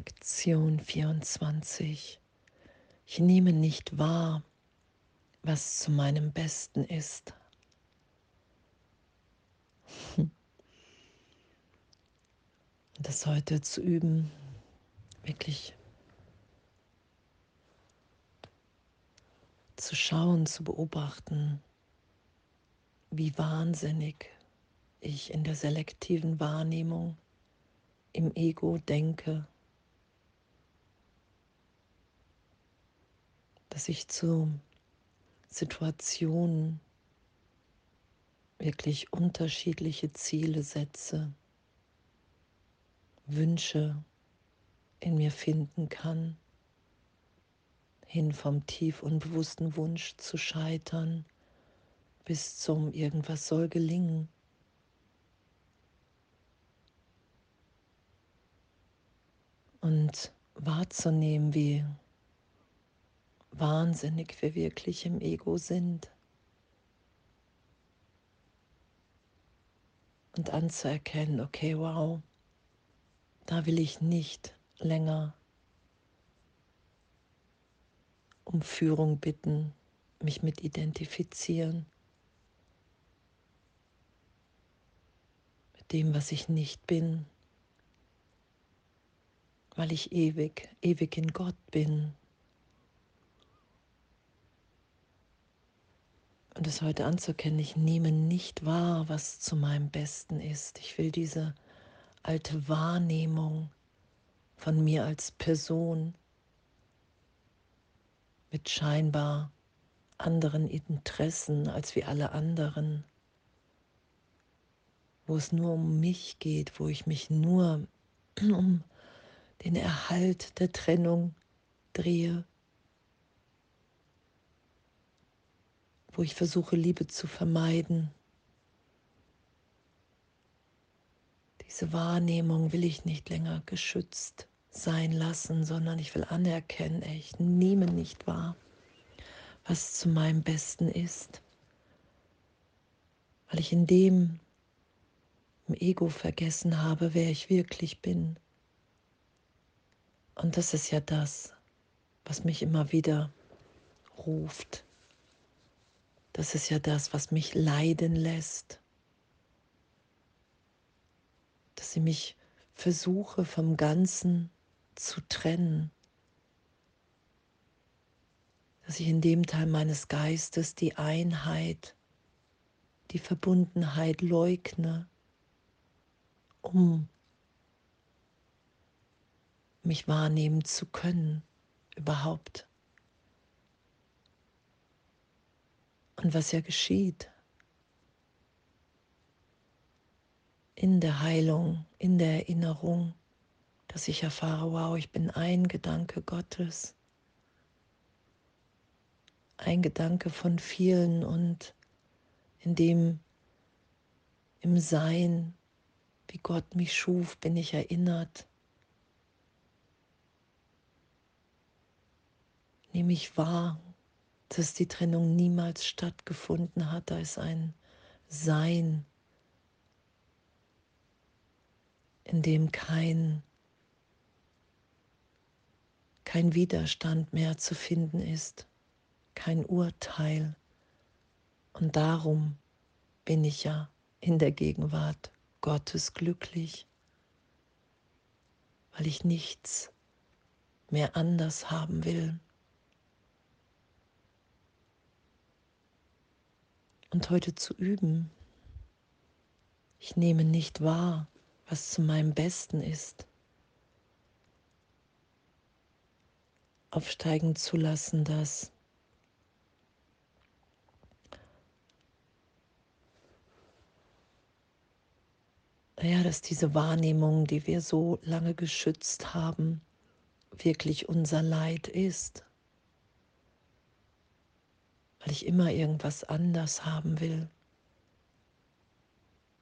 Lektion 24. Ich nehme nicht wahr, was zu meinem Besten ist. Das heute zu üben, wirklich zu schauen, zu beobachten, wie wahnsinnig ich in der selektiven Wahrnehmung im Ego denke, dass ich zu Situationen wirklich unterschiedliche Ziele setze, Wünsche in mir finden kann, hin vom tief unbewussten Wunsch zu scheitern bis zum irgendwas soll gelingen. Und wahrzunehmen, wie wahnsinnig wir wirklich im Ego sind. Und anzuerkennen, okay, wow, da will ich nicht länger um Führung bitten, mich mit identifizieren, mit dem, was ich nicht bin, weil ich ewig, ewig in Gott bin. Und es heute anzuerkennen, ich nehme nicht wahr, was zu meinem Besten ist. Ich will diese alte Wahrnehmung von mir als Person mit scheinbar anderen Interessen als wie alle anderen, wo es nur um mich geht, wo ich mich nur um den Erhalt der Trennung drehe, wo ich versuche, Liebe zu vermeiden. Diese Wahrnehmung will ich nicht länger geschützt sein lassen, sondern ich will anerkennen, ich nehme nicht wahr, was zu meinem Besten ist, weil ich in dem im Ego vergessen habe, wer ich wirklich bin. Und das ist ja das, was mich immer wieder ruft. Das ist ja das, was mich leiden lässt. Dass ich mich versuche vom Ganzen zu trennen. Dass ich in dem Teil meines Geistes die Einheit, die Verbundenheit leugne, um mich wahrnehmen zu können überhaupt. Und was ja geschieht in der Heilung, in der Erinnerung, dass ich erfahre, wow, ich bin ein Gedanke Gottes, ein Gedanke von vielen und in dem im Sein, wie Gott mich schuf, bin ich erinnert. Nehme ich wahr, dass die Trennung niemals stattgefunden hat. Da ist ein Sein, in dem kein, kein Widerstand mehr zu finden ist, kein Urteil. Und darum bin ich ja in der Gegenwart Gottes glücklich, weil ich nichts mehr anders haben will. Und heute zu üben. Ich nehme nicht wahr, was zu meinem Besten ist. Aufsteigen zu lassen, dass ja, dass diese Wahrnehmung, die wir so lange geschützt haben, wirklich unser Leid ist weil ich immer irgendwas anders haben will.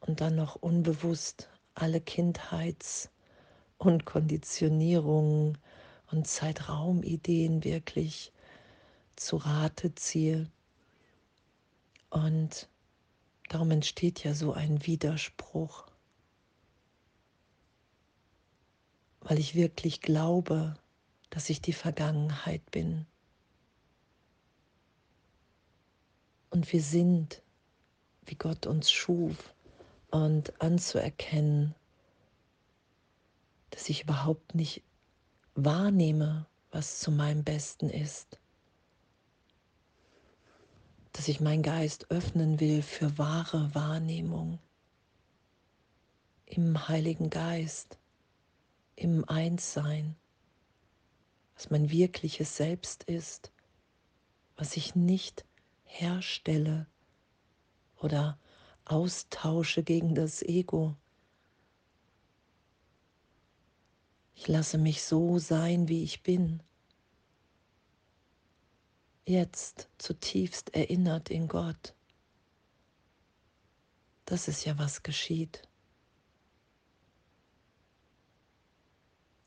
Und dann noch unbewusst alle Kindheits- und Konditionierungen und Zeitraumideen wirklich zu Rate ziehe. Und darum entsteht ja so ein Widerspruch. weil ich wirklich glaube, dass ich die Vergangenheit bin. Und wir sind, wie Gott uns schuf, und anzuerkennen, dass ich überhaupt nicht wahrnehme, was zu meinem Besten ist, dass ich meinen Geist öffnen will für wahre Wahrnehmung im Heiligen Geist, im Einssein, was mein wirkliches Selbst ist, was ich nicht herstelle oder austausche gegen das Ego. Ich lasse mich so sein, wie ich bin. Jetzt zutiefst erinnert in Gott. Das ist ja, was geschieht.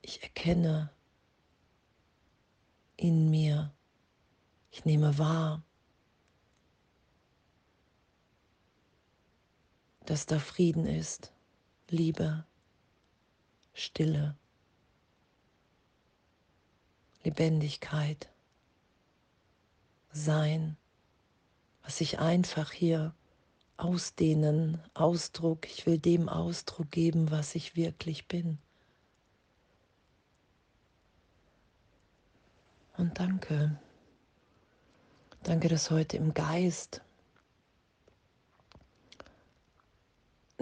Ich erkenne in mir, ich nehme wahr, dass da Frieden ist, Liebe, Stille, Lebendigkeit, Sein, was ich einfach hier ausdehnen, Ausdruck, ich will dem Ausdruck geben, was ich wirklich bin. Und danke. Danke, dass heute im Geist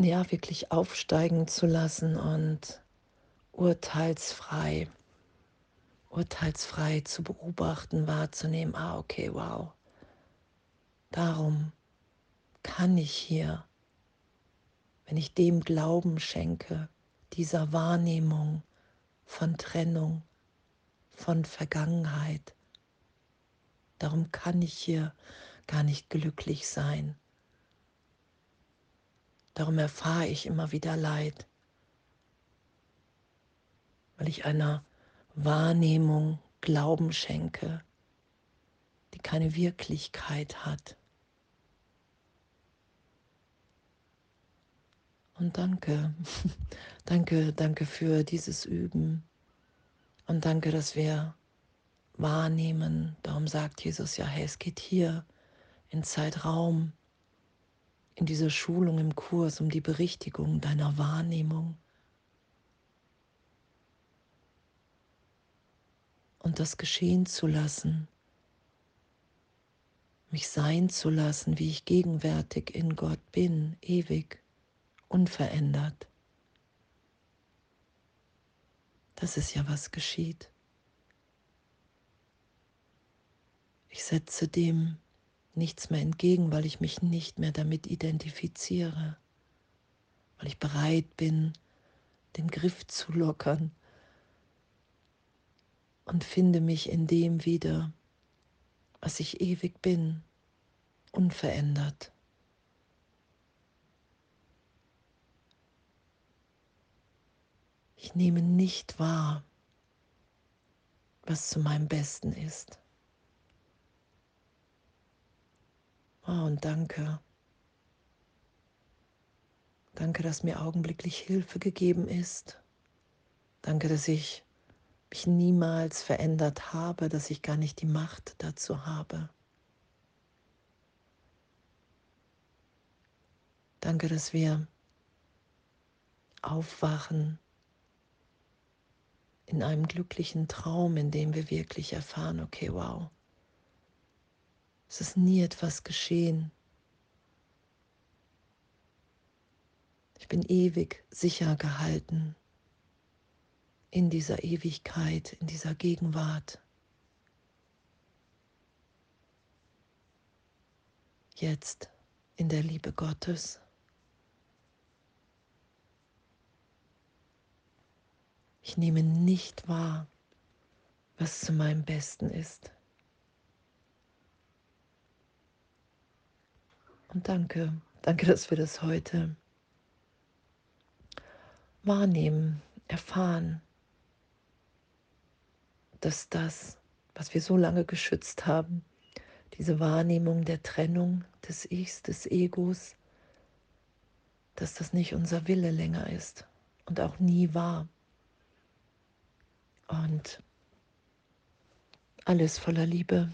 ja wirklich aufsteigen zu lassen und urteilsfrei, urteilsfrei zu beobachten, wahrzunehmen, ah, okay, wow. Darum kann ich hier, wenn ich dem Glauben schenke, dieser Wahrnehmung von Trennung, von Vergangenheit, darum kann ich hier gar nicht glücklich sein Darum erfahre ich immer wieder Leid, weil ich einer Wahrnehmung Glauben schenke, die keine Wirklichkeit hat. Und danke, danke, danke für dieses Üben. Und danke, dass wir wahrnehmen. Darum sagt Jesus ja, hey, es geht hier in Zeitraum in dieser Schulung im Kurs um die Berichtigung deiner Wahrnehmung und das geschehen zu lassen, mich sein zu lassen, wie ich gegenwärtig in Gott bin, ewig, unverändert. Das ist ja, was geschieht. Ich setze dem nichts mehr entgegen, weil ich mich nicht mehr damit identifiziere, weil ich bereit bin, den Griff zu lockern und finde mich in dem wieder, was ich ewig bin, unverändert. Ich nehme nicht wahr, was zu meinem Besten ist. Oh, und danke. Danke, dass mir augenblicklich Hilfe gegeben ist. Danke, dass ich mich niemals verändert habe, dass ich gar nicht die Macht dazu habe. Danke, dass wir aufwachen in einem glücklichen Traum, in dem wir wirklich erfahren, okay, wow, es ist nie etwas geschehen. Ich bin ewig sicher gehalten in dieser Ewigkeit, in dieser Gegenwart. Jetzt in der Liebe Gottes. Ich nehme nicht wahr, was zu meinem Besten ist. Und danke, danke, dass wir das heute wahrnehmen, erfahren, dass das, was wir so lange geschützt haben, diese Wahrnehmung der Trennung des Ichs, des Egos, dass das nicht unser Wille länger ist und auch nie war. Und alles voller Liebe.